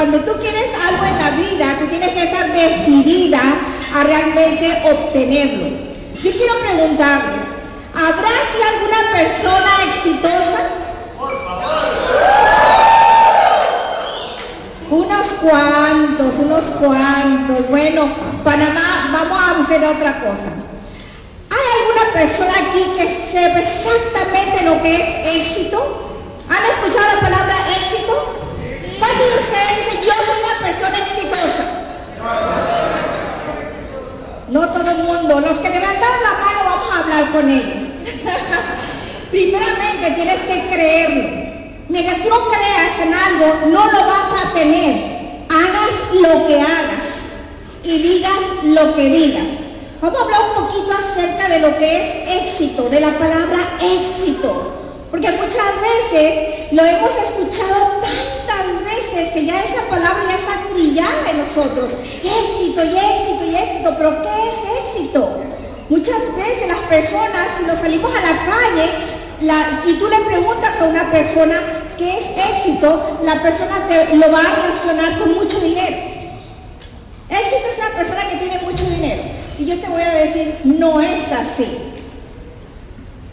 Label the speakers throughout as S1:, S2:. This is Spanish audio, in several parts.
S1: Cuando tú quieres algo en la vida, tú tienes que estar decidida a realmente obtenerlo. Yo quiero preguntarles, ¿habrá aquí alguna persona exitosa? Unos cuantos, unos cuantos. Bueno, Panamá, vamos a hacer otra cosa. ¿Hay alguna persona aquí que sepa exactamente lo que es éxito? ¿Han escuchado la palabra éxito? ¿Cuántos de ustedes dicen, yo soy una persona exitosa? No todo el mundo. Los que levantaron la mano vamos a hablar con ellos. Primeramente tienes que creerlo. Mientras tú no creas en algo, no lo vas a tener. Hagas lo que hagas y digas lo que digas. Vamos a hablar un poquito acerca de lo que es éxito, de la palabra éxito. Porque muchas veces lo hemos escuchado tantas veces que ya esa palabra ya está trillada en nosotros. Éxito y éxito y éxito. Pero ¿qué es éxito? Muchas veces las personas, si nos salimos a la calle y tú le preguntas a una persona qué es éxito, la persona te lo va a relacionar con mucho dinero. Éxito es una persona que tiene mucho dinero. Y yo te voy a decir, no es así.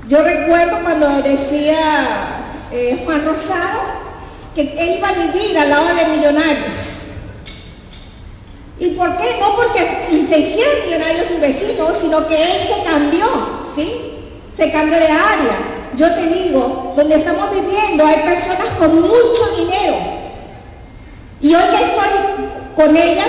S1: Yo recuerdo cuando decía eh, Juan Rosado que él iba a vivir al lado de millonarios. ¿Y por qué? No porque se hicieron millonarios sus vecinos, sino que él se cambió, ¿sí? Se cambió de área. Yo te digo, donde estamos viviendo hay personas con mucho dinero. Y hoy estoy con ellas,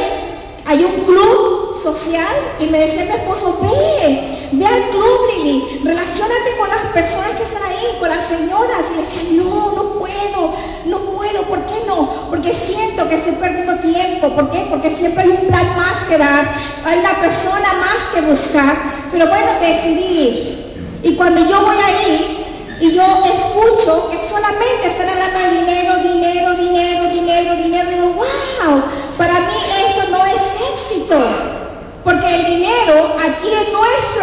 S1: hay un club social y me decía mi esposo, ve, ve al club, Lili, relacionate con las personas que están ahí, con las señoras. Y le decía, no, no puedo, no puedo, ¿por qué no? Porque siento que estoy perdiendo tiempo. ¿Por qué? Porque siempre hay un plan más que dar, hay una persona más que buscar. Pero bueno, decidí Y cuando yo voy ahí y yo escucho que solamente están hablando de dinero, dinero, dinero, dinero, dinero, digo, wow, para mí eso no es éxito. Porque el dinero aquí en nuestro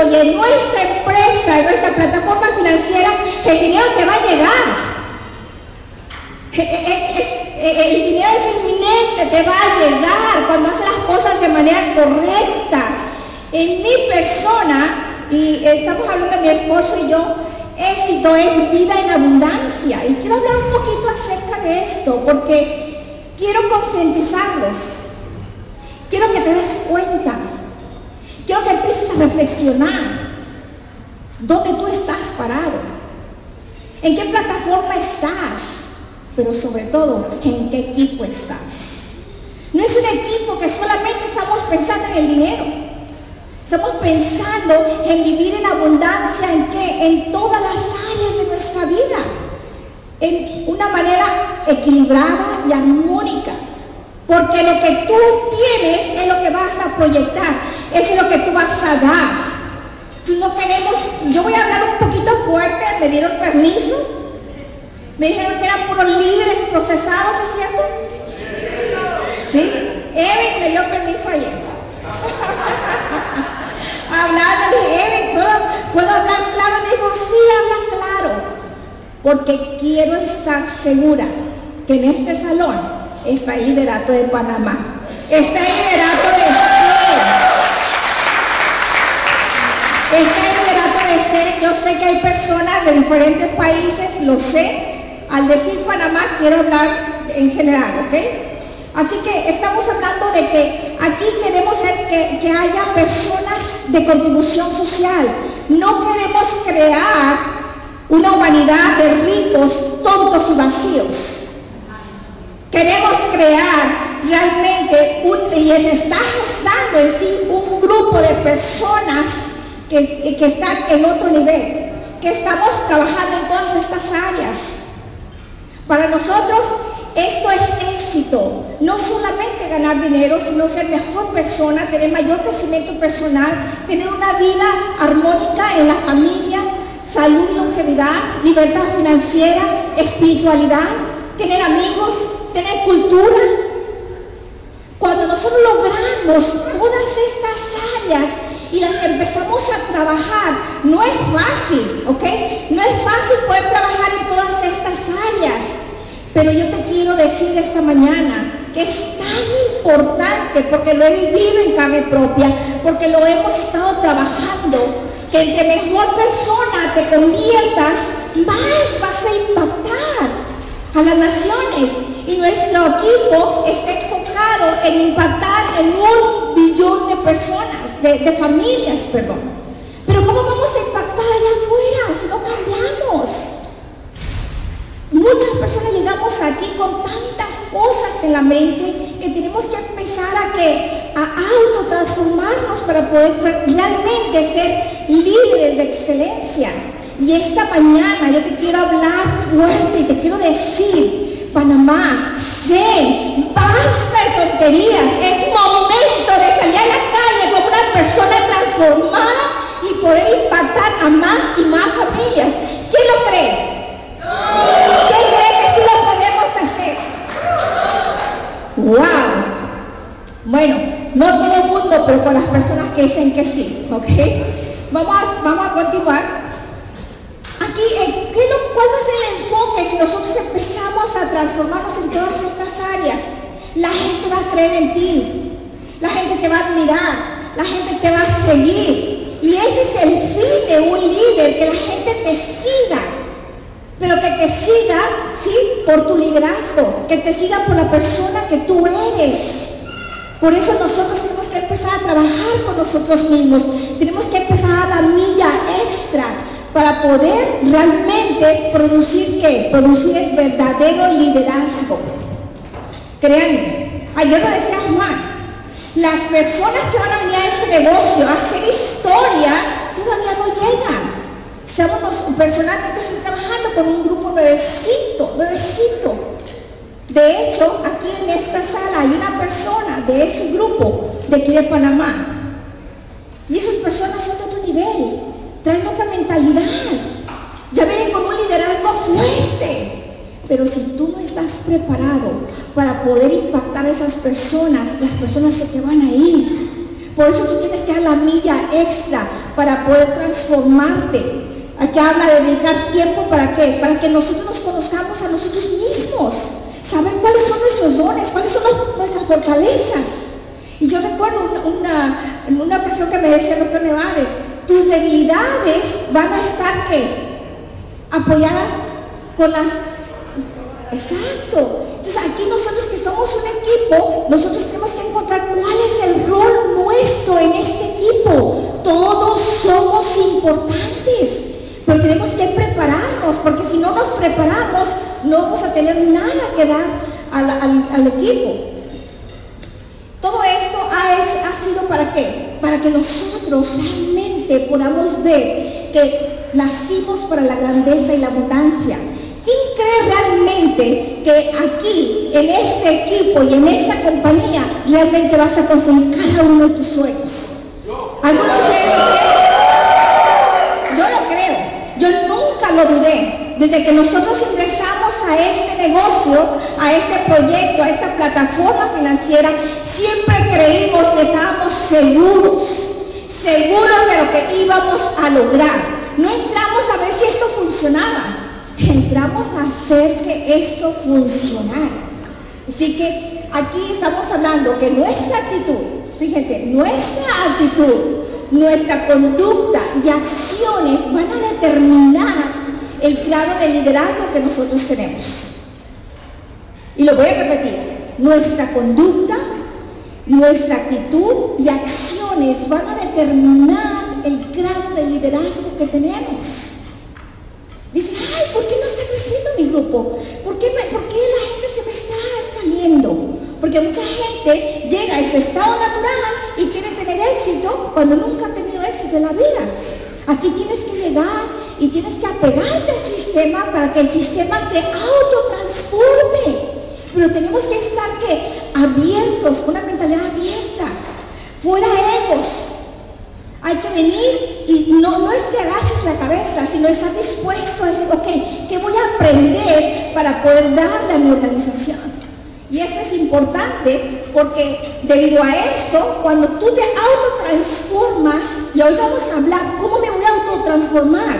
S1: y en nuestra empresa, en nuestra plataforma financiera, el dinero te va a llegar. el dinero es inminente, te va a llegar cuando haces las cosas de manera correcta. En mi persona, y estamos hablando de mi esposo y yo, éxito es vida en abundancia. Y quiero hablar un poquito acerca de esto, porque quiero concientizarlos Quiero que te des cuenta. Quiero que empieces a reflexionar. ¿Dónde tú estás parado? ¿En qué plataforma estás? Pero sobre todo, ¿en qué equipo estás? No es un equipo que solamente estamos pensando en el dinero. Estamos pensando en vivir en abundancia, ¿en qué? En todas las áreas de nuestra vida. En una manera equilibrada y armónica. Porque lo que tú tienes es lo que vas a proyectar, eso es lo que tú vas a dar. Si no queremos, yo voy a hablar un poquito fuerte, me dieron permiso. Me dijeron que eran puros líderes procesados, ¿es cierto? ¿Sí? Eric me dio permiso ayer. Hablando, Eric, ¿puedo, ¿puedo hablar claro? Me dijo, sí, habla claro. Porque quiero estar segura que en este salón está el liderato de Panamá, está el liderato de ser, está el liderato de ser. Yo sé que hay personas de diferentes países, lo sé. Al decir Panamá quiero hablar en general, ¿ok? Así que estamos hablando de que aquí queremos que, que haya personas de contribución social. No queremos crear una humanidad de ricos, tontos y vacíos. Queremos crear realmente un, y se está gestando en sí un grupo de personas que, que están en otro nivel, que estamos trabajando en todas estas áreas. Para nosotros esto es éxito, no solamente ganar dinero, sino ser mejor persona, tener mayor crecimiento personal, tener una vida armónica en la familia, salud y longevidad, libertad financiera, espiritualidad, tener amigos, tener cultura. Cuando nosotros logramos todas estas áreas y las empezamos a trabajar, no es fácil, ¿ok? No es fácil poder trabajar en todas estas áreas. Pero yo te quiero decir esta mañana que es tan importante porque lo he vivido en carne propia, porque lo hemos estado trabajando, que entre mejor persona te conviertas, más vas a impactar a las naciones. Y nuestro equipo está enfocado en impactar en un billón de personas, de, familias, perdón. Pero ¿cómo vamos a impactar allá afuera si no cambiamos? Muchas personas llegamos aquí con tantas cosas en la mente que tenemos que empezar a que a autotransformarnos para poder realmente ser líderes de excelencia. Y esta mañana yo te quiero hablar fuerte y te quiero decir, Panamá, sé, basta de tonterías, es momento de salir a la calle una persona transformada y poder impactar a más y más familias. ¿Quién lo cree? ¿Quién cree que sí lo podemos hacer? ¡Wow! Bueno, no todo el mundo, pero con las personas que dicen que sí, ¿ok? Vamos a, vamos a continuar. Aquí, eh, ¿qué lo, ¿cuál va a ser el enfoque si nosotros empezamos a transformarnos en todas estas áreas? La gente va a creer en ti, la gente te va a admirar, la gente te va a seguir. Y ese es el fin de un líder, que la gente te siga pero que te siga, ¿sí? Por tu liderazgo, que te siga por la persona que tú eres. Por eso nosotros tenemos que empezar a trabajar con nosotros mismos. Tenemos que empezar a la milla extra para poder realmente producir qué? Producir el verdadero liderazgo. Créanme, ayer lo decía Juan, las personas que van a venir a este negocio a hacer historia todavía no llegan. Estamos, personalmente estoy trabajando con un grupo nuevecito, nuevecito. De hecho, aquí en esta sala hay una persona de ese grupo de aquí de Panamá. Y esas personas son de otro nivel, traen otra mentalidad. Ya vienen con un liderazgo fuerte. Pero si tú no estás preparado para poder impactar a esas personas, las personas se te van a ir. Por eso tú tienes que dar la milla extra para poder transformarte. Aquí habla de dedicar tiempo para qué? Para que nosotros nos conozcamos a nosotros mismos. Saber cuáles son nuestros dones, cuáles son nuestras fortalezas. Y yo recuerdo una, una que me decía el doctor Nevares, tus debilidades van a estar qué? Apoyadas con las... Exacto. Entonces aquí nosotros que somos un equipo, nosotros tenemos que encontrar cuál es el rol nuestro en este equipo. Todos somos importantes. Pero tenemos que prepararnos, porque si no nos preparamos, no vamos a tener nada que dar al, equipo. Todo esto ha, hecho, ha sido para qué? Para que nosotros realmente podamos ver que nacimos para la grandeza y la abundancia. ¿Quién cree realmente que aquí, en este equipo y en esta compañía, realmente vas a conseguir cada uno de tus sueños? ¿Algunos de ustedes lo creen? Yo lo creo. Yo nunca lo dudé. Desde que nosotros ingresamos a este negocio, a este proyecto, a esta plataforma financiera, siempre creímos que estábamos seguros, seguros de lo que íbamos a lograr. No entramos a ver si esto funcionaba, entramos a hacer que esto funcionara. Así que aquí estamos hablando que nuestra actitud, fíjense, nuestra actitud nuestra conducta y acciones van a determinar el grado de liderazgo que nosotros tenemos. Y lo voy a repetir, nuestra conducta, nuestra actitud y acciones van a determinar el grado de liderazgo que tenemos. Dicen, ay, ¿por qué no está creciendo mi grupo? ¿Por qué, ¿Por qué la gente se me está saliendo? Porque mucha gente llega en su estado natural y quiere tener éxito cuando nunca ha tenido éxito en la vida. Aquí tienes que llegar y tienes que apegarte al sistema para que el sistema te autotransforme. Pero tenemos que estar abiertos, con una mentalidad abierta, fuera egos. Hay que venir y no, no es que agaches la cabeza, sino estás dispuesto a decir, ok, ¿qué voy a aprender para poder darle a mi organización? Y eso es importante porque debido a esto, cuando tú te autotransformas, y hoy vamos a hablar, ¿cómo me voy a autotransformar?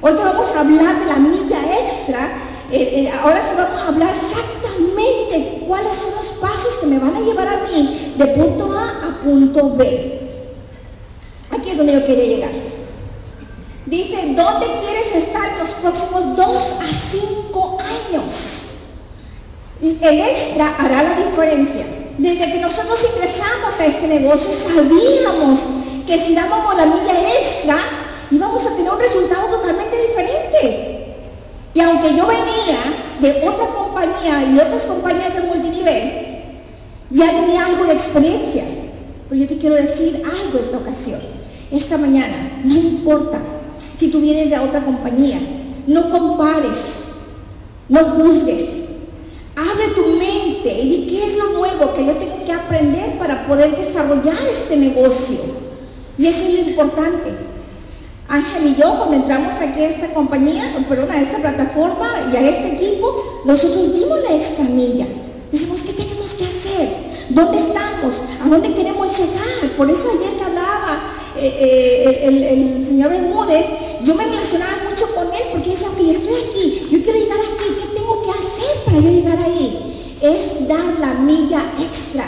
S1: Hoy vamos a hablar de la milla extra. Eh, eh, ahora sí vamos a hablar exactamente cuáles son los pasos que me van a llevar a mí de punto A a punto B. Aquí es donde yo quería llegar. Dice, ¿dónde quieres estar los próximos dos a cinco años? El extra hará la diferencia. Desde que nosotros ingresamos a este negocio sabíamos que si dábamos la milla extra íbamos a tener un resultado totalmente diferente. Y aunque yo venía de otra compañía y de otras compañías de multinivel, ya tenía algo de experiencia. Pero yo te quiero decir algo esta ocasión, esta mañana, no importa si tú vienes de otra compañía, no compares, no juzgues, abre tu mente y di qué es lo nuevo que yo tengo que aprender para poder desarrollar este negocio. Y eso es lo importante. Ángel y yo, cuando entramos aquí a esta compañía, perdón, a esta plataforma y a este equipo, nosotros dimos la extra milla. Decimos, ¿qué tenemos que hacer? ¿Dónde estamos? ¿A dónde queremos llegar? Por eso ayer que hablaba eh, eh, el, señor Bermúdez, yo me relacionaba mucho con él porque decía, ok, estoy aquí, yo quiero llegar aquí, ¿qué tengo que hacer para yo llegar ahí? Es dar la milla extra.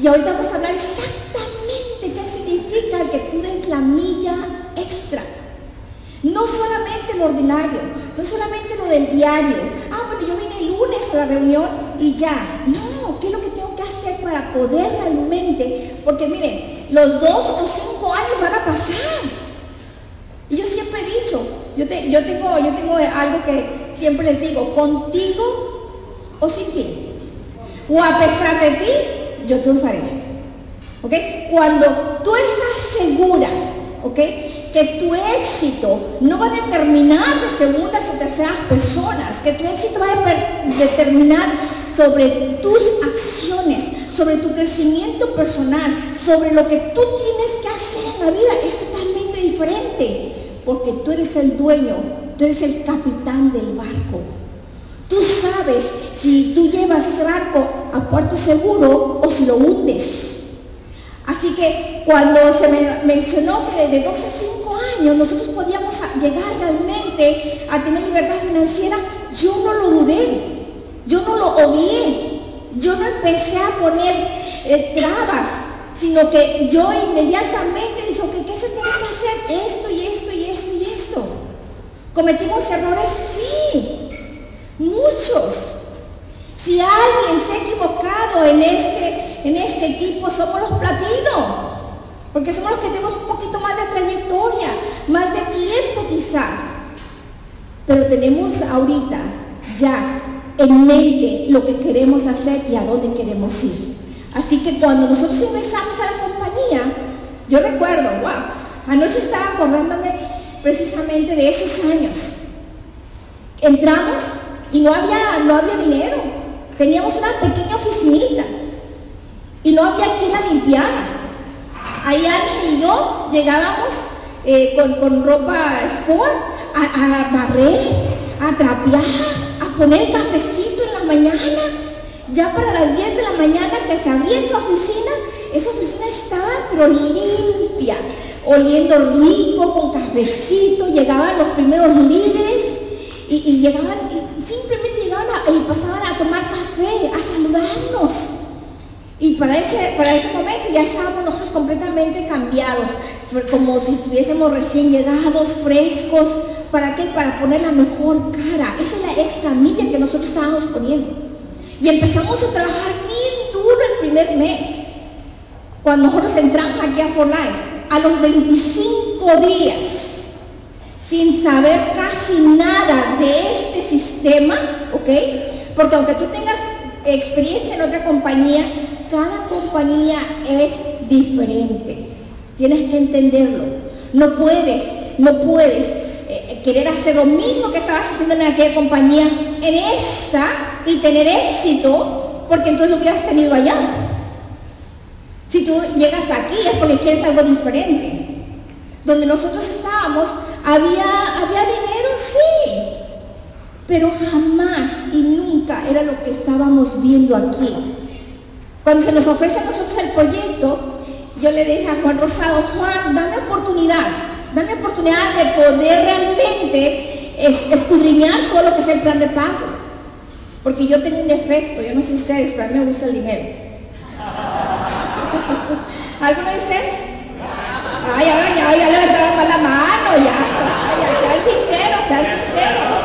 S1: Y ahorita vamos a hablar exactamente qué significa el que tú des la milla extra. No solamente lo ordinario, no solamente lo del diario. Ah, bueno, yo vine el lunes a la reunión y ya. No, ¿qué es lo que tengo que hacer para poder realmente? Porque miren, los dos o cinco años van a pasar. Y yo siempre he dicho, yo, te, yo, tengo, yo tengo algo que siempre les digo, contigo o sin ti. O a pesar de ti, yo triunfaré. ¿Ok? Cuando tú estás segura, ¿ok? que tu éxito no va a determinar de segundas o terceras personas, que tu éxito va a determinar sobre tus acciones, sobre tu crecimiento personal, sobre lo que tú tienes que hacer en la vida, es totalmente diferente, porque tú eres el dueño, tú eres el capitán del barco. Tú sabes si tú llevas ese barco a puerto seguro o si lo hundes. Así que cuando se me mencionó que desde 12 a 5 años nosotros podíamos llegar realmente a tener libertad financiera, yo no lo dudé, yo no lo obvié, yo no empecé a poner eh, trabas, sino que yo inmediatamente dije, ok, ¿qué se tiene que hacer? Esto y esto y esto y esto. ¿Cometimos errores? Sí, muchos. Si alguien se ha equivocado en este, en este equipo, somos los platinos. Porque somos los que tenemos un poquito más de trayectoria, más de tiempo quizás. Pero tenemos ahorita ya en mente lo que queremos hacer y a dónde queremos ir. Así que cuando nosotros ingresamos a la compañía, yo recuerdo, wow, anoche estaba acordándome precisamente de esos años. Entramos y no había, no había dinero. Teníamos una pequeña oficinita y no había quien la limpiara. Ahí Ángel y yo llegábamos eh, con, con, ropa sport a, a barrer, a trapear, a poner cafecito en la mañana. Ya para las 10 de la mañana que se abría esa oficina, esa oficina estaba pero limpia, oliendo rico, con cafecito, llegaban los primeros líderes y, llegaban, simplemente llegaban y pasaban a tomar café, a saludarnos. Y para ese, para ese momento ya estábamos nosotros completamente cambiados, como si estuviésemos recién llegados, frescos. ¿Para qué? Para poner la mejor cara. Esa es la extra milla que nosotros estábamos poniendo. Y empezamos a trabajar bien duro el primer mes. Cuando nosotros entramos aquí a For Life, a los 25 días, sin saber casi nada de este sistema, ¿ok? Porque aunque tú tengas experiencia en otra compañía, cada compañía es diferente. Tienes que entenderlo. No puedes, no puedes querer hacer lo mismo que estabas haciendo en aquella compañía, en esta, y tener éxito, porque entonces lo hubieras tenido allá. Si tú llegas aquí es porque quieres algo diferente. Donde nosotros estábamos, Había, había dinero, sí, pero jamás y nunca era lo que estábamos viendo aquí. Cuando se nos ofrece a nosotros el proyecto, yo le dije a Juan Rosado, Juan, dame oportunidad, dame oportunidad de poder realmente escudriñar todo lo que es el plan de pago. Porque yo tengo un defecto, yo no sé ustedes, pero a mí me gusta el dinero. ¿Alguno de ustedes? Ay, ahora ya, ya levantaron la mano, ya, ya, sean sinceros, sean sinceros.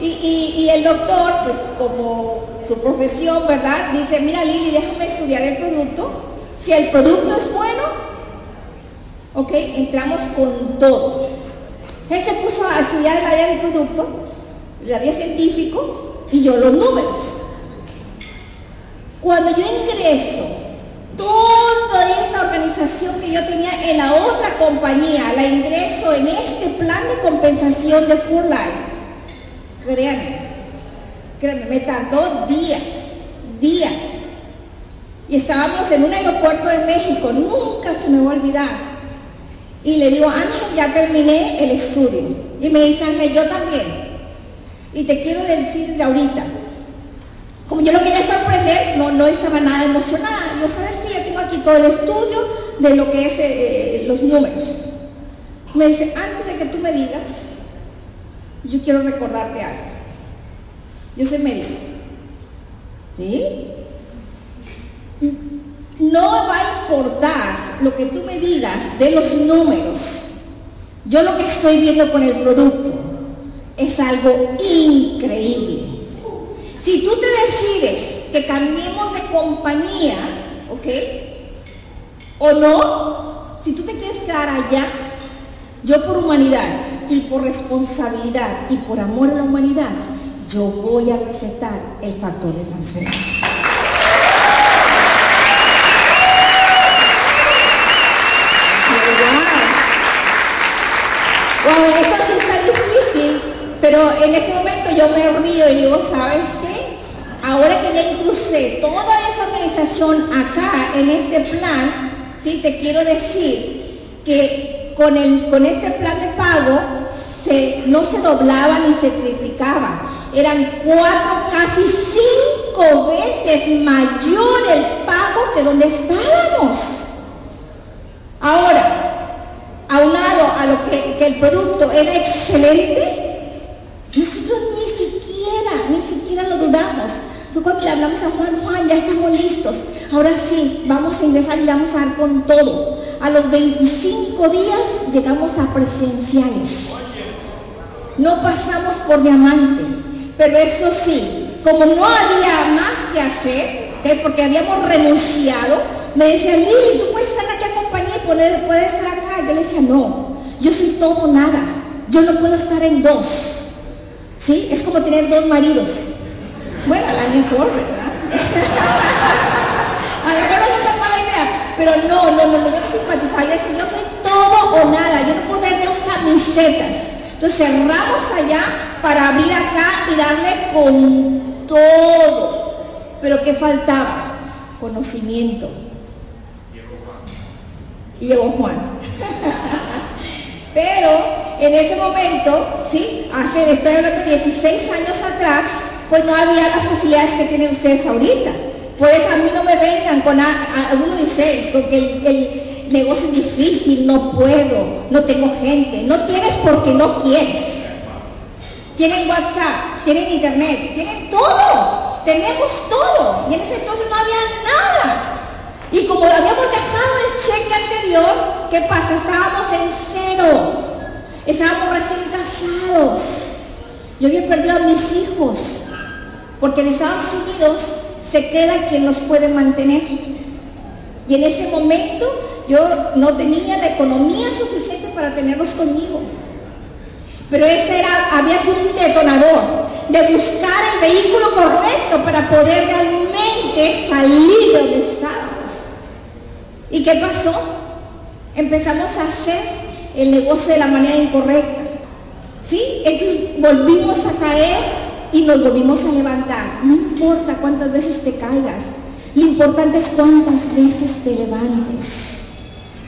S1: y el doctor, pues como su profesión, ¿verdad? Dice, mira Lili, déjame estudiar el producto. Si el producto es bueno, ok, entramos con todo. Él se puso a estudiar el área del producto, el área científico, y yo los números. Cuando yo ingreso, toda esa organización que yo tenía en la otra compañía, la ingreso en este plan de compensación de Full Life. Créanme, créanme, me tardó días, días. Y estábamos en un aeropuerto de México, nunca se me va a olvidar. Y le digo, Ángel, ya terminé el estudio. Y me dice, Ángel, yo también. Y te quiero decir de ahorita, como yo lo quería sorprender, no, no estaba nada emocionada. Yo, ¿sabes que Ya tengo aquí todo el estudio de lo que es eh, los números. Me dice, antes de que tú me digas, yo quiero recordarte algo. Yo soy médico. ¿Sí? No va a importar lo que tú me digas de los números. Yo lo que estoy viendo con el producto es algo increíble. Si tú te decides que cambiemos de compañía, ¿ok? O no, si tú te quieres quedar allá, yo por humanidad y por responsabilidad y por amor a la humanidad, yo voy a recetar el factor de transferencia. Wow, eso sí está difícil, pero en ese momento yo me río y digo, ¿sabes qué? Ahora que ya incluso toda esa organización acá en este plan, sí, te quiero decir que con, el, con este plan de pago no se doblaba ni se triplicaba. Eran cuatro, casi cinco veces mayor el pago que donde estábamos. Ahora, aunado a lo que, el producto era excelente, nosotros ni siquiera, ni siquiera lo dudamos. Fue cuando le hablamos a Juan, Juan, ya estamos listos. Ahora sí, vamos a ingresar y vamos a dar con todo. A los 25 días llegamos a presenciales. No pasamos por diamante. Pero eso sí, como no había más que hacer, porque habíamos renunciado, me decía, Lili, tú puedes estar aquí a compañía y poder, puedes estar acá. Decía, no, yo soy todo nada. Yo no puedo estar en dos. ¿Sí? Es como tener dos maridos. Bueno, a la mejor, ¿verdad? a lo mejor es mala idea, pero no, no, no, no, yo no simpatizaba, yo decía, yo soy todo o nada, yo no puedo tener dos camisetas. Entonces cerramos allá para abrir acá y darle con todo. Pero ¿qué faltaba? Conocimiento. Y llegó Juan. Pero en ese momento, ¿sí? Hace, estoy hablando de 16 años atrás, pues no había las facilidades que tienen ustedes ahorita. Por eso a mí no me vengan con alguno de ustedes, con que el, negocio es difícil, no puedo, no tengo gente. No tienes porque no quieres. Tienen WhatsApp, tienen internet, tienen todo. Tenemos todo. Y en ese entonces no había nada. Y como habíamos dejado el cheque anterior, ¿qué pasa? Estábamos en cero. Estábamos recién casados. Yo había perdido a mis hijos. Porque en Estados Unidos se queda quien nos puede mantener. Y en ese momento yo no tenía la economía suficiente para tenerlos conmigo. Pero ese era, había sido un detonador de buscar el vehículo correcto para poder realmente salir de donde estábamos. ¿Y qué pasó? Empezamos a hacer el negocio de la manera incorrecta. ¿Sí? Entonces volvimos a caer y nos volvimos a levantar. No importa cuántas veces te caigas, lo importante es cuántas veces te levantes.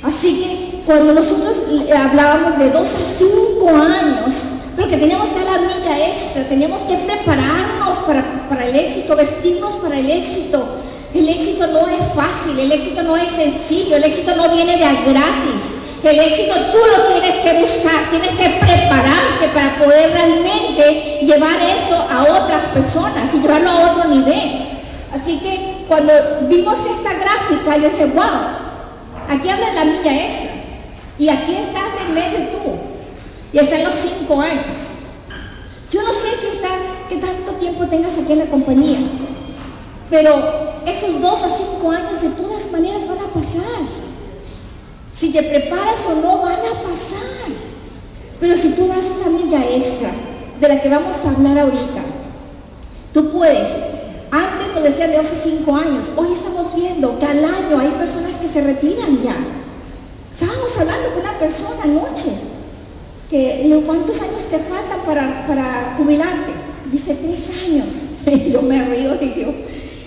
S1: Así que cuando nosotros hablábamos de dos a cinco años, pero que teníamos que dar la milla extra, teníamos que prepararnos para, para el éxito, vestirnos para el éxito. El éxito no es fácil, el éxito no es sencillo, el éxito no viene de a gratis. El éxito tú lo tienes que buscar, tienes que prepararte para poder realmente llevar eso a otras personas y llevarlo a otro nivel. Así que cuando vimos esta gráfica, yo dije, wow, aquí habla la milla extra. Y aquí estás en medio tú. Y están los cinco años. Yo no sé si está, qué tanto tiempo tengas aquí en la compañía. Pero esos dos a cinco años de todas maneras van a pasar. Si te preparas o no, van a pasar. Pero si tú das esa milla extra de la que vamos a hablar ahorita, tú puedes, antes nos decían de 12 a 5 años, hoy estamos viendo que al año hay personas que se retiran ya. Estábamos hablando con una persona anoche, que ¿cuántos años te faltan para, para jubilarte? Dice, tres años. Yo me río y digo,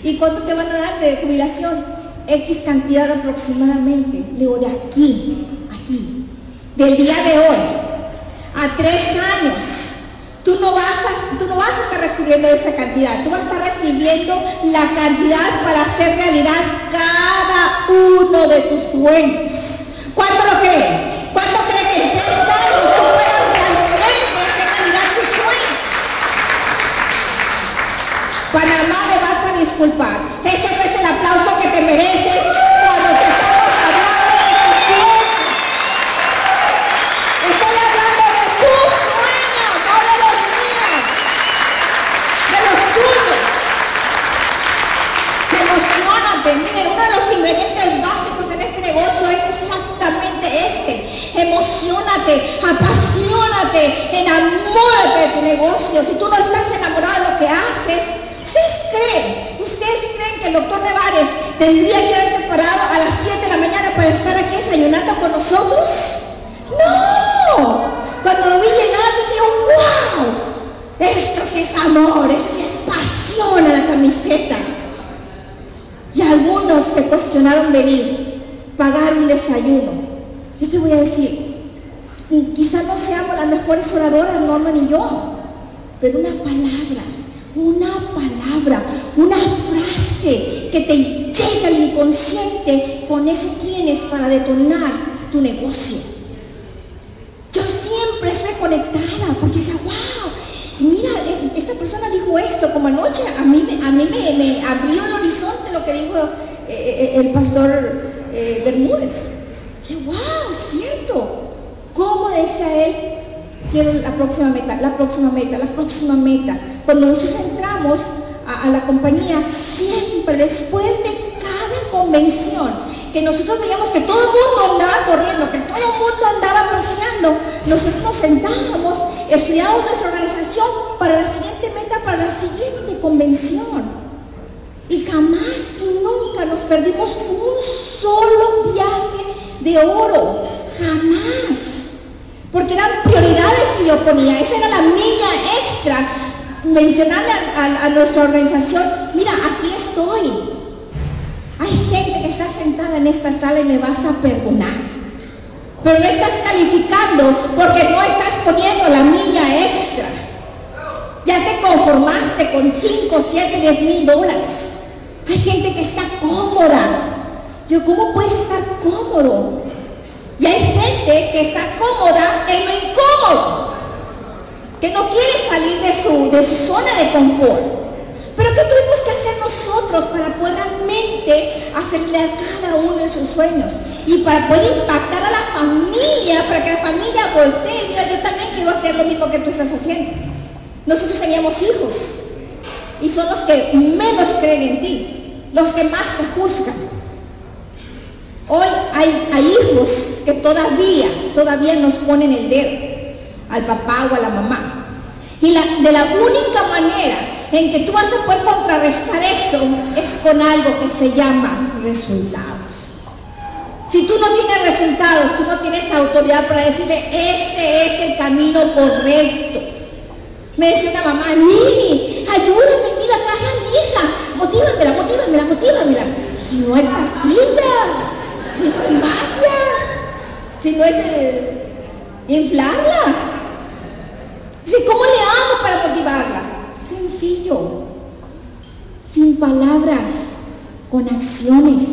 S1: ¿y cuánto te van a dar de jubilación? X cantidad aproximadamente. Le digo, de aquí, aquí, del día de hoy, a tres años, tú no, vas a, tú no vas a estar recibiendo esa cantidad, tú vas a estar recibiendo la cantidad para hacer realidad cada uno de tus sueños. ¿Cuánto lo creen? ¿Cuánto creen que en tres años tú puedas realmente hacer realidad tus sueños? Panamá Ese es el aplauso que te mereces cuando te estamos hablando de tus sueños. Estoy hablando de tus sueños, no de los míos. De los tuyos. Emocionate. Miren, uno de los ingredientes básicos en este negocio es exactamente este. Emocionate, apasionate, enamórate de tu negocio. Si tú no estás enamorado de lo que haces, ¿Ustedes creen, ustedes creen que el doctor Nevares tendría que haberse parado a las 7 de la mañana para estar aquí desayunando con nosotros? No. Cuando lo vi llegar dije, wow, esto sí es amor, esto sí es pasión a la camiseta. Y algunos se cuestionaron venir, pagar un desayuno. Yo te voy a decir, quizás no seamos las mejores oradoras, Norman y yo, pero una palabra una palabra, una frase que te llega al inconsciente, con eso tienes para detonar tu negocio. Yo siempre estoy conectada porque decía, wow, mira, e, esta persona dijo esto, como anoche a mí, a mí me, abrió el horizonte lo que dijo eh, eh, el pastor eh, Bermúdez. Dije, wow, cierto. ¿Cómo decía él? Quiero la próxima meta, la próxima meta, la próxima meta. Cuando nosotros entramos a, la compañía, siempre después de cada convención, que nosotros veíamos que todo el mundo andaba corriendo, que todo el mundo andaba paseando, nosotros nos sentábamos, estudiábamos nuestra organización para la siguiente meta, para la siguiente convención. Y jamás y nunca nos perdimos un solo viaje de oro. Jamás. Porque eran prioridades que yo ponía. Esa era la milla extra mencionarle a, nuestra organización, mira, aquí estoy. Hay gente que está sentada en esta sala y me vas a perdonar. Pero no estás calificando porque no estás poniendo la milla extra. Ya te conformaste con 5, 7, 10 mil dólares. Hay gente que está cómoda. Yo, ¿cómo puedes estar cómodo? Y hay gente que está cómoda en lo incómodo que no quiere salir de su, de su zona de confort. Pero ¿qué tuvimos que hacer nosotros para poder realmente hacerle a cada uno de sus sueños? Y para poder impactar a la familia, para que la familia voltee y diga, yo también quiero hacer lo mismo que tú estás haciendo. Nosotros teníamos hijos y son los que menos creen en ti, los que más te juzgan. Hoy hay, hijos que todavía, todavía nos ponen el dedo al papá o a la mamá. Y de la única manera en que tú vas a poder contrarrestar eso es con algo que se llama resultados. Si tú no tienes resultados, tú no tienes autoridad para decirle, este es el camino correcto. Me decía una mamá, Lili, ayúdame, mira, traje a mi hija, motívanmela, motívanmela, motívanmela. Si no hay pastilla, si no hay magia, Si no es inflarla. Dice, ¿cómo le hago para motivarla? Sencillo. Sin palabras, con acciones,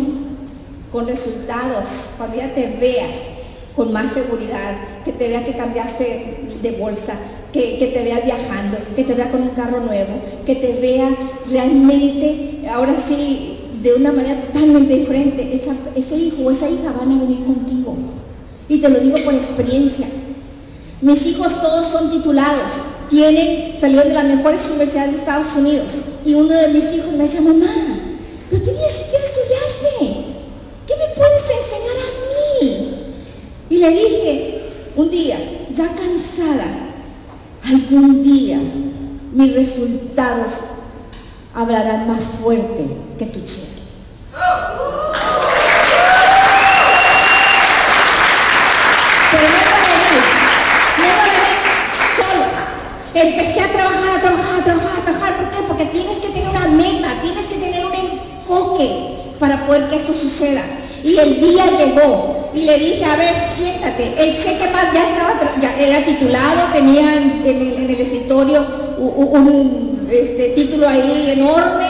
S1: con resultados. Cuando ella te vea con más seguridad, que te vea que cambiaste de bolsa, que, te vea viajando, que te vea con un carro nuevo, que te vea realmente, ahora sí, de una manera totalmente diferente. ese hijo o esa hija van a venir contigo. Y te lo digo por experiencia. Mis hijos todos son titulados, tienen, salieron de las mejores universidades de Estados Unidos. Y uno de mis hijos me decía, mamá, pero tú ni siquiera estudiaste. ¿Qué me puedes enseñar a mí? Y le dije, un día, ya cansada, algún día mis resultados hablarán más fuerte que tu cheque. Pero no me no me solo. Empecé a trabajar, a trabajar, a trabajar, a trabajar. ¿Por qué? Porque tienes que tener una meta, tienes que tener un enfoque para poder que eso suceda. Y el día llegó y le dije, a ver, siéntate. El cheque más ya estaba, ya era titulado, tenía en, el, escritorio un, este, título ahí enorme.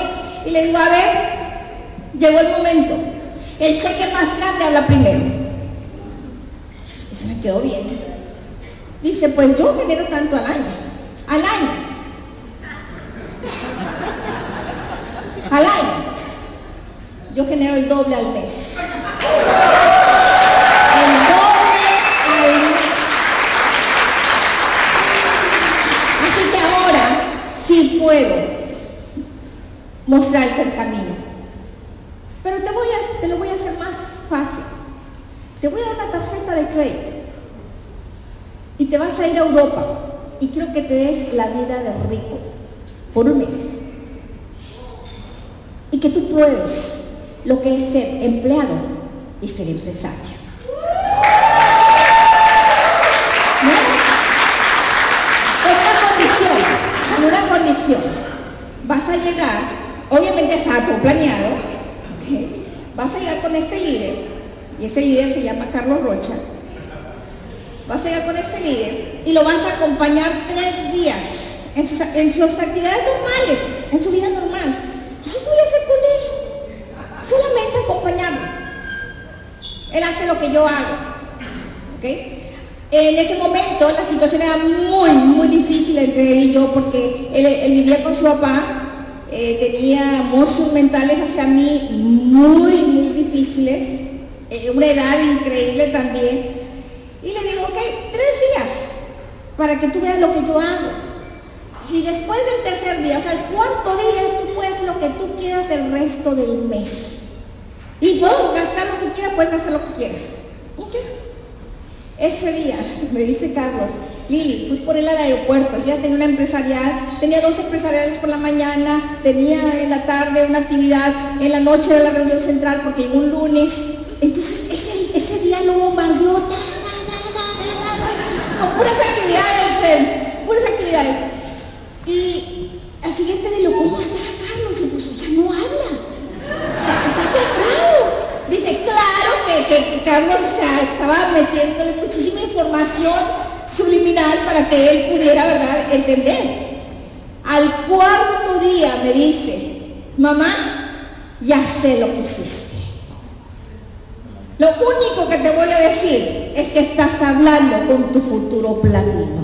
S1: Y le digo, a ver, llegó el momento. El cheque más grande habla primero. Eso me quedó bien. Dice, pues yo genero tanto al año. Al año. Al año. Yo genero el doble al mes. El doble al mes. Así que ahora sí puedo mostrarte el camino. Te, lo voy a hacer más fácil. Te voy a dar una tarjeta de crédito. Y te vas a ir a Europa. Y quiero que te des la vida de rico por un mes. Y que tú puedes lo que es ser empleado y ser empresario. Una condición. Vas a llegar, obviamente algo planeado, vas a llegar con este líder, y ese líder se llama Carlos Rocha. Vas a llegar con este líder y lo vas a acompañar tres días en sus, en sus actividades normales, en su vida normal. ¿Y yo voy a hacer con él? solamente acompañarlo. Él hace lo que yo hago. En ese momento la situación era muy, muy difícil entre él y yo porque él, vivía con su papá, eh, tenía monstruos mentales hacia mí muy, muy difíciles, eh, una edad increíble también. Y le digo, ok, tres días para que tú veas lo que yo hago. Y después del tercer día, o sea, el cuarto día, tú puedes lo que tú quieras el resto del mes. Y puedo gastar lo que quiera, puedes gastar lo que quieras. Ese día, me dice Carlos, Lili, fui por él al aeropuerto, ya tenía una empresarial, tenía dos empresariales por la mañana, tenía en la tarde una actividad, en la noche de la reunión central porque llegó un lunes. Entonces ese, día lo bombardeó con puras actividades, puras actividades. Y al siguiente día, ¿cómo está Carlos? Y pues, o sea, no habla. Dice, claro que, Carlos estaba metiéndole muchísima información subliminal para que él pudiera, ¿verdad?, entender. Al cuarto día me dice, mamá, ya sé lo que hiciste. Lo único que te voy a decir es que estás hablando con tu futuro platino.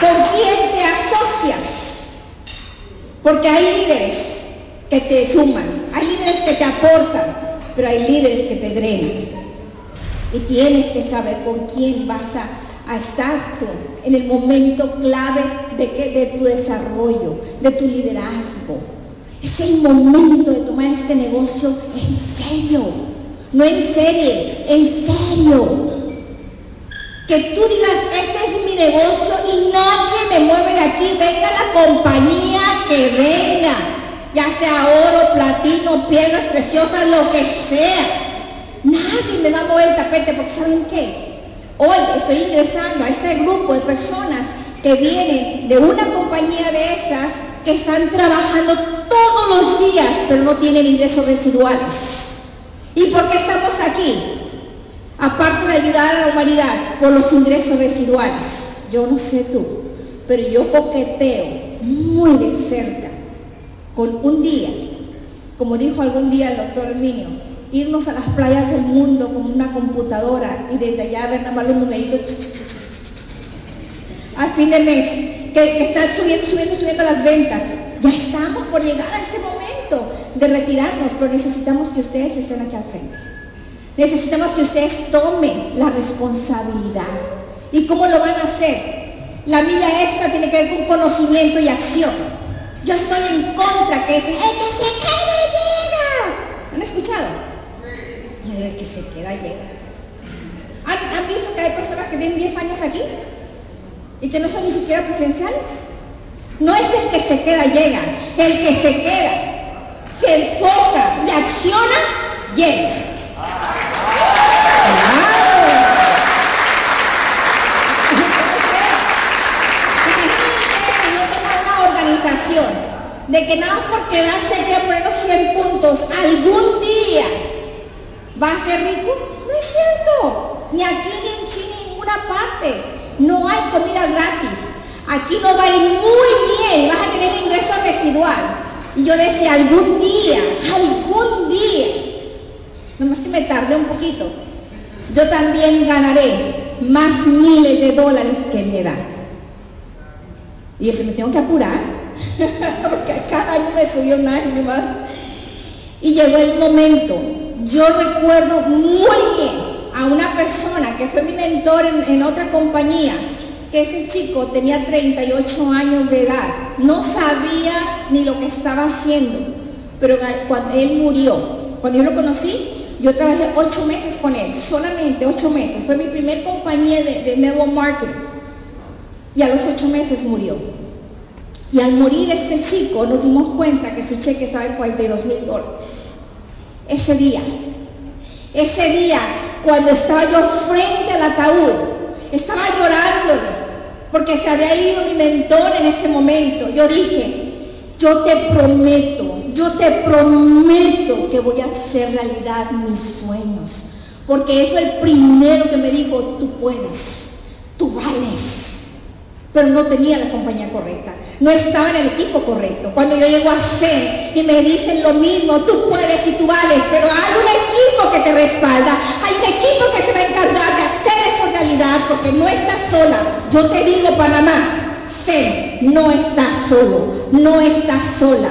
S1: con quién te asocias. Porque hay líderes que te suman, hay líderes que te aportan, pero hay líderes que te drenan. Y tienes que saber con quién vas a, estar tú en el momento clave de, de tu desarrollo, de tu liderazgo. Es el momento de tomar este negocio en serio, no en serie, en serio. Que tú digas, este es mi negocio y nadie me mueve de aquí. Venga la compañía que venga. Ya sea oro, platino, piedras preciosas, lo que sea. Nadie me va a mover el tapete porque ¿saben qué? Hoy estoy ingresando a este grupo de personas que vienen de una compañía de esas que están trabajando todos los días, pero no tienen ingresos residuales. ¿Y por qué estamos aquí? Aparte de ayudar a la humanidad por los ingresos residuales. Yo no sé tú, pero yo coqueteo muy de cerca con un día, como dijo algún día el doctor Herminio, irnos a las playas del mundo con una computadora y desde allá ver nada más los numeritos al fin de mes, que, están subiendo, subiendo, subiendo las ventas. Ya estamos por llegar a ese momento de retirarnos, pero necesitamos que ustedes estén aquí al frente. Necesitamos que ustedes tomen la responsabilidad. ¿Y cómo lo van a hacer? La milla extra tiene que ver con conocimiento y acción. Yo estoy en contra que el que se queda llega. ¿Han escuchado? Y el que se queda llega. ¿Han, ¿Han, visto que hay personas que tienen 10 años aquí y que no son ni siquiera presenciales? No es el que se queda llega. El que se queda, se enfoca y acciona, llega. De que nada por quedarse aquí a ponernos 100 puntos algún día va a ser rico. No es cierto. Ni aquí, ni en China, en ninguna parte. No hay comida gratis. Aquí no va a ir muy bien y vas a tener ingreso residual. Y yo decía, algún día, algún día, nomás que me tardé un poquito, yo también ganaré más miles de dólares que me dan. Y se me tengo que apurar porque cada año me subió un año más. Y llegó el momento, yo recuerdo muy bien a una persona que fue mi mentor en, otra compañía, que ese chico tenía 38 años de edad, no sabía ni lo que estaba haciendo, pero cuando él murió, cuando yo lo conocí, yo trabajé ocho meses con él, solamente ocho meses, fue mi primer compañía de, de network marketing, y a los ocho meses murió. Y al morir este chico nos dimos cuenta que su cheque estaba en 42 mil dólares. Ese día, ese día, cuando estaba yo frente al ataúd, estaba llorando porque se había ido mi mentor en ese momento. Yo dije, yo te prometo, yo te prometo que voy a hacer realidad mis sueños. Porque es el primero que me dijo, tú puedes, tú vales pero no tenía la compañía correcta, no estaba en el equipo correcto. Cuando yo llego a ser y me dicen lo mismo, tú puedes y tú vales, pero hay un equipo que te respalda, hay un equipo que se va a encargar de hacer eso realidad, porque no estás sola. Yo te digo, Panamá, sé, no estás solo, no estás sola.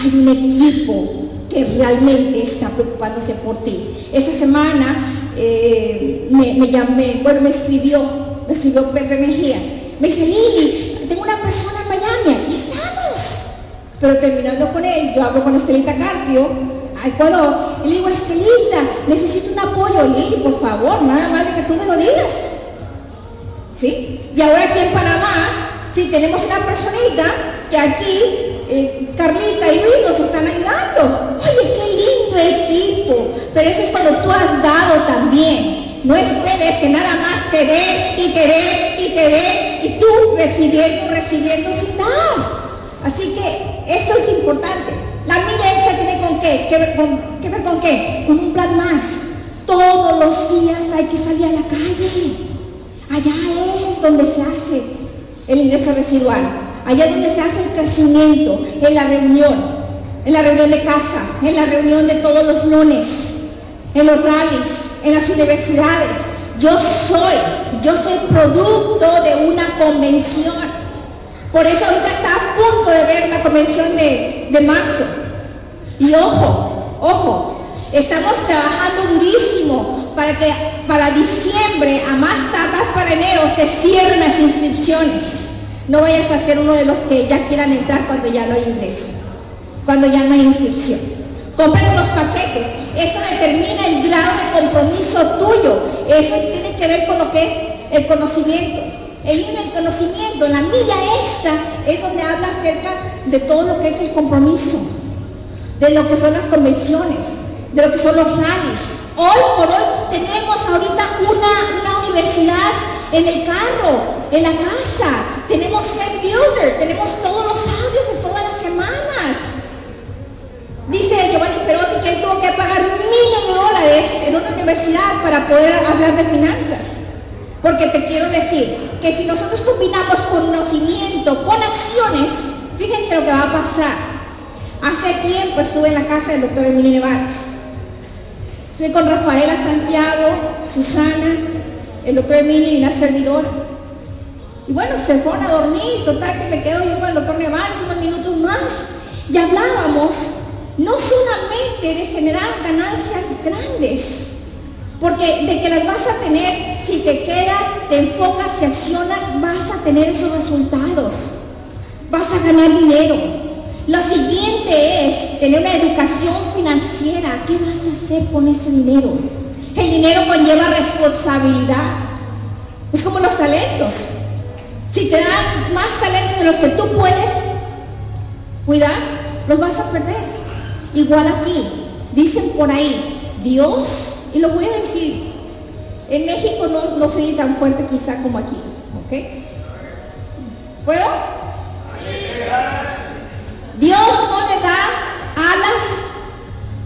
S1: Hay un equipo que realmente está preocupándose por ti. Esta semana eh, me, me llamé, bueno, me escribió, me escribió Pepe Mejía me dice, Lili, tengo una persona en Miami, aquí estamos. Pero terminando con él, yo hablo con Estelita Carpio, a Ecuador, y le digo, Estelita, necesito un apoyo, Lili, por favor, nada más de que tú me lo digas. ¿Sí? Y ahora aquí en Panamá, sí, tenemos una personita que aquí, eh, Carlita y Luis nos están ayudando. Oye, qué lindo equipo. Pero eso es cuando tú has dado también. No esperes que nada más te dé y te dé y te dé y tú recibiendo, recibiendo sin dar. Así que esto es importante. La milla tiene con qué? ¿Qué ver con, ¿Qué con qué? Con un plan más. Todos los días hay que salir a la calle. Allá es donde se hace el ingreso residual. Allá es donde se hace el crecimiento, en la reunión, en la reunión de casa, en la reunión de todos los lunes, en los rallies, en las universidades. Yo soy, yo soy producto de una convención. Por eso ahorita está a punto de ver la convención de, de marzo. Y ojo, ojo, estamos trabajando durísimo para que para diciembre, a más tardar para enero, se cierren las inscripciones. No vayas a ser uno de los que ya quieran entrar cuando ya no hay ingreso, cuando ya no hay inscripción. Compren los paquetes. Eso compromiso tuyo. Eso tiene que ver con lo que es el conocimiento. En el conocimiento, la milla extra, es donde habla acerca de todo lo que es el compromiso, de lo que son las convenciones, de lo que son los rallies. Hoy por hoy tenemos ahorita una, una universidad en el carro, en la casa, tenemos Zen Builder, tenemos todos los audios de todas las semanas. Dice Giovanni Perotti que él tuvo que pagar miles de dólares universidad para poder hablar de finanzas. Porque te quiero decir que si nosotros combinamos conocimiento con acciones, fíjense lo que va a pasar. Hace tiempo estuve en la casa del doctor Emilio Nevares. Estuve con Rafaela Santiago, Susana, el doctor Emilio y una servidora. Y bueno, se fueron a dormir, total que me quedo yo con el doctor Nevares unos minutos más. Y hablábamos no solamente de generar ganancias grandes, porque de que las vas a tener, si te quedas, te enfocas y accionas, vas a tener esos resultados. Vas a ganar dinero. Lo siguiente es tener una educación financiera. ¿Qué vas a hacer con ese dinero? El dinero conlleva responsabilidad. Es como los talentos. Si te dan más talentos de los que tú puedes cuidar, los vas a perder. Igual aquí, dicen por ahí, Dios y lo voy a decir, en México no, no soy tan fuerte quizá como aquí, ¿ok? ¿Puedo? Dios no le da alas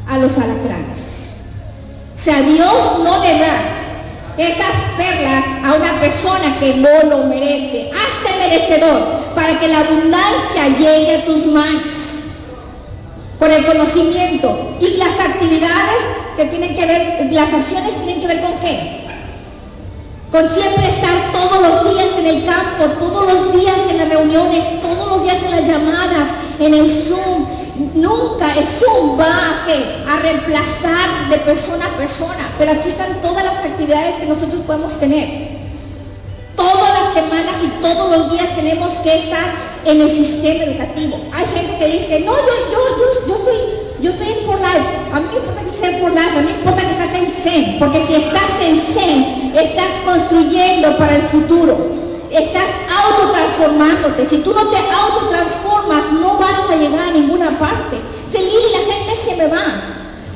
S1: a los alacranes. O sea, Dios no le da esas perlas a una persona que no lo merece. Hazte merecedor para que la abundancia llegue a tus manos con el conocimiento y las actividades que tienen que ver, las acciones tienen que ver con qué? Con siempre estar todos los días en el campo, todos los días en las reuniones, todos los días en las llamadas, en el Zoom. Nunca el Zoom va a, reemplazar de persona a persona, pero aquí están todas las actividades que nosotros podemos tener. Todas las semanas y todos los días tenemos que estar en el sistema educativo. Hay gente que dice, no, yo, yo, yo, yo estoy, yo estoy en For Life. A mí me importa que sea For Life, a mí me importa que estás en Zen, porque si estás en Zen, estás construyendo para el futuro. Estás autotransformándote. Si tú no te autotransformas, no vas a llegar a ninguna parte. Si la gente se me va.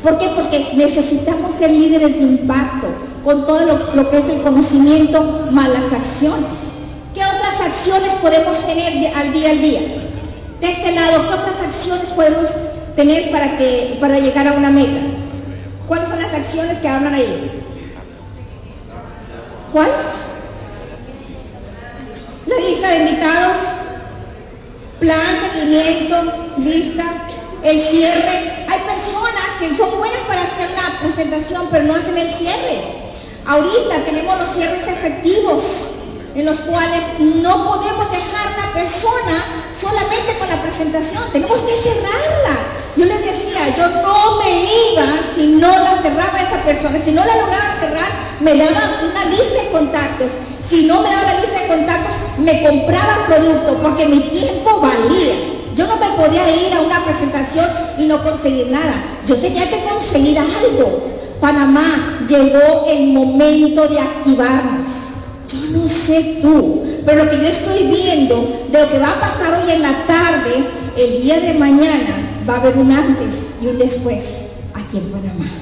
S1: ¿Por qué? Porque necesitamos ser líderes de impacto con todo lo, lo que es el conocimiento más las acciones. ¿Qué otras acciones podemos tener al día al día? De este lado, ¿qué otras acciones podemos tener para, que, para llegar a una meta? ¿Cuáles son las acciones que hablan ahí? ¿Cuál? La lista de invitados, plan, seguimiento, lista, el cierre. Hay personas que son buenas para hacer una presentación, pero no hacen el cierre. Ahorita tenemos los cierres efectivos en los cuales no podemos dejar la persona solamente con la presentación, tenemos que cerrarla. Yo les decía, yo no me iba si no la cerraba esa persona, si no la lograba cerrar, me daba una lista de contactos. Si no me daba la lista de contactos, me compraba producto porque mi tiempo valía. Yo no me podía ir a una presentación y no conseguir nada. Yo tenía que conseguir algo. Panamá llegó el momento de activarnos. Yo no sé tú, pero lo que yo estoy viendo de lo que va a pasar hoy en la tarde, el día de mañana, va a haber un antes y un después aquí en Panamá.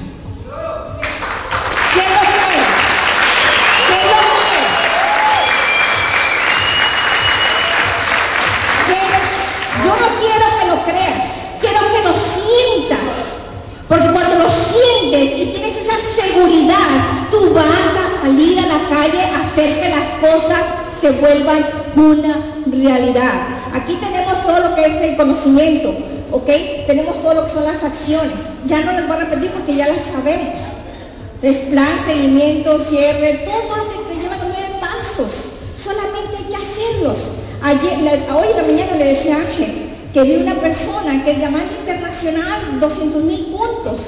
S1: Vuelvan una realidad. Aquí tenemos todo lo que es el conocimiento, ¿ok? Tenemos todo lo que son las acciones. Ya no les voy a repetir porque ya las sabemos. Es plan, seguimiento, cierre, todo lo que lleva nueve pasos. Solamente hay que hacerlos. Ayer, hoy en la mañana le decía a Ángel que vi una persona que es diamante internacional, 200 mil puntos.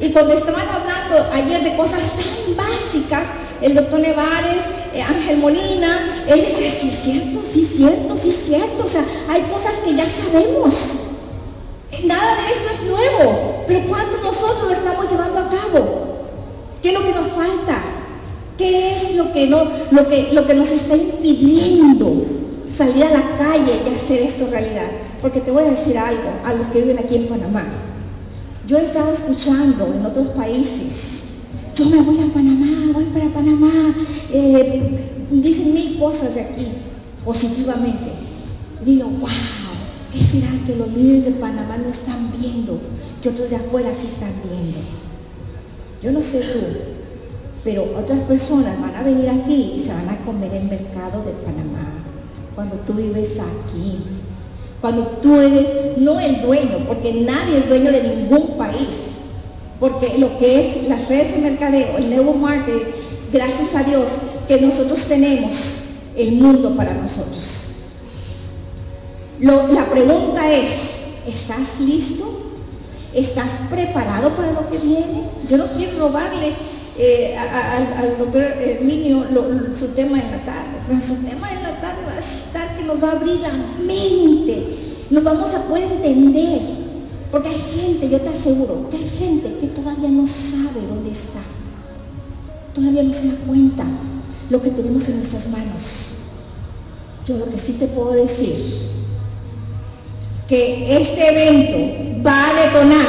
S1: Y cuando estaban hablando ayer de cosas tan básicas, el doctor Nevares, eh, Ángel Molina, él decía, sí es cierto, sí es cierto, sí es cierto. O sea, hay cosas que ya sabemos. Eh, nada de esto es nuevo, pero ¿cuánto nosotros lo estamos llevando a cabo? ¿Qué es lo que nos falta? ¿Qué es lo que, no, lo que, lo que nos está impidiendo salir a la calle y hacer esto realidad? Porque te voy a decir algo a los que viven aquí en Panamá. Yo he estado escuchando en otros países, yo me voy a Panamá, voy para Panamá, eh, dicen mil cosas de aquí positivamente. Digo, wow, ¿qué será que los líderes de Panamá no están viendo, que otros de afuera sí están viendo? Yo no sé tú, Pero otras personas van a venir aquí y se van a comer el mercado de Panamá. Cuando tú vives aquí. Cuando tú eres no el dueño, porque nadie es dueño de ningún país. Porque lo que es las redes de mercadeo, el nuevo marketing, gracias a Dios que nosotros tenemos el mundo para nosotros. la pregunta es, ¿estás listo? ¿Estás preparado para lo que viene? Yo no quiero robarle eh, al doctor Herminio su tema en la tarde, pero su tema en la tarde va nos va a abrir la mente, nos vamos a poder entender, porque hay gente, yo te aseguro, que hay gente que todavía no sabe dónde está, todavía no se da cuenta lo que tenemos en nuestras manos. Yo lo que sí te puedo decir, que este evento va a detonar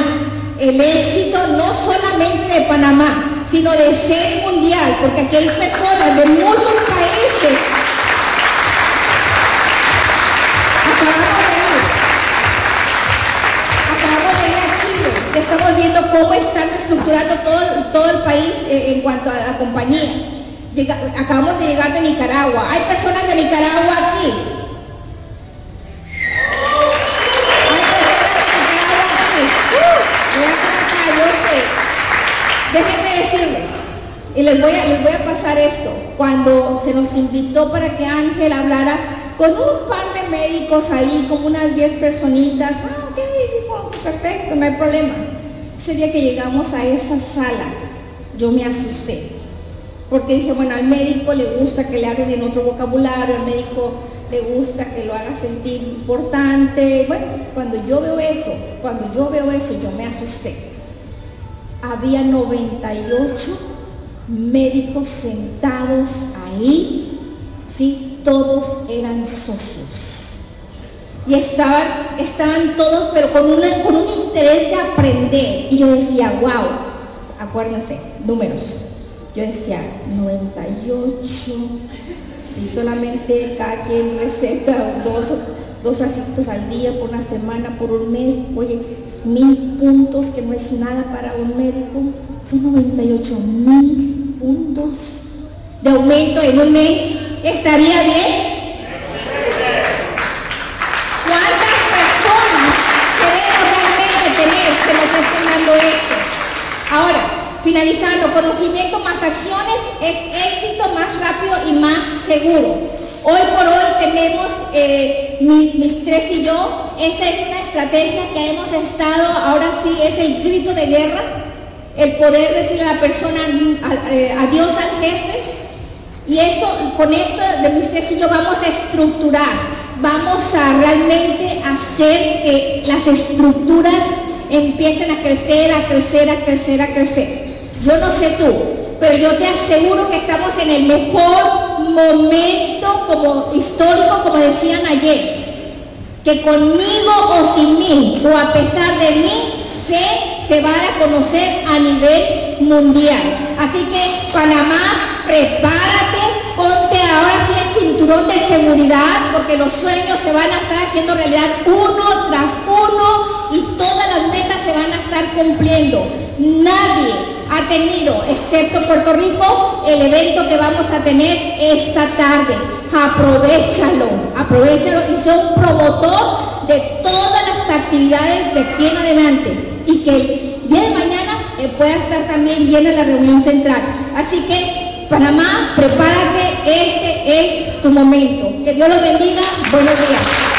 S1: el éxito no solamente de Panamá, sino de ser mundial, porque aquí hay personas de muchos países. Cómo están estructurando todo, todo el país eh, en cuanto a la compañía acabamos de llegar de Nicaragua. Hay personas de Nicaragua aquí. Hay personas de Nicaragua aquí. Déjenme decirles, y les voy, a, les voy a pasar esto. Cuando se nos invitó para que Ángel hablara con un par de médicos ahí, como unas 10 personitas, ah, ok, perfecto, no hay problema. Ese día que llegamos a esa sala, yo me asusté porque dije, bueno, al médico le gusta que le hablen en otro vocabulario, al médico le gusta que lo haga sentir importante. Bueno, cuando yo veo eso, cuando yo veo eso, yo me asusté. Había 98 médicos sentados ahí, ¿sí? Todos eran socios. Y estaban, estaban todos, pero con, con un interés de aprender. Y yo decía, wow, acuérdense, números. Yo decía, 98, si solamente cada quien receta dos, dos al día, por una semana, por un mes, oye, mil puntos, que no es nada para un médico, son 98 mil puntos de aumento en un mes, ¿estaría bien? ¿Cuántas personas queremos realmente tener que nos estén dando esto? Ahora, Finalizando, conocimiento más acciones es éxito más rápido y más seguro. Hoy por hoy tenemos, eh, mis, tres y yo, esa es una estrategia que hemos estado, ahora sí es el grito de guerra, el poder decirle a la persona eh, adiós al jefe. Y eso, con esto de mis tres y yo vamos a estructurar, vamos a realmente hacer que las estructuras empiecen a crecer, a crecer, a crecer, a crecer. Yo no sé tú, pero yo te aseguro que estamos en el mejor momento como histórico, como decían ayer, que conmigo o sin mí, o a pesar de mí, se, se va a conocer a nivel mundial. Así que Panamá, prepárate, ponte ahora sí el cinturón de seguridad, porque los sueños se van a estar haciendo realidad uno tras uno y todas las metas se van a estar cumpliendo. Nadie ha tenido, excepto Puerto Rico, el evento que vamos a tener esta tarde. Aprovechalo, aprovechalo y sea un promotor de todas las actividades de aquí en adelante y que el día de mañana eh, pueda estar también llena la reunión central. Así que, Panamá, prepárate, este es tu momento. Que Dios los bendiga. Buenos días.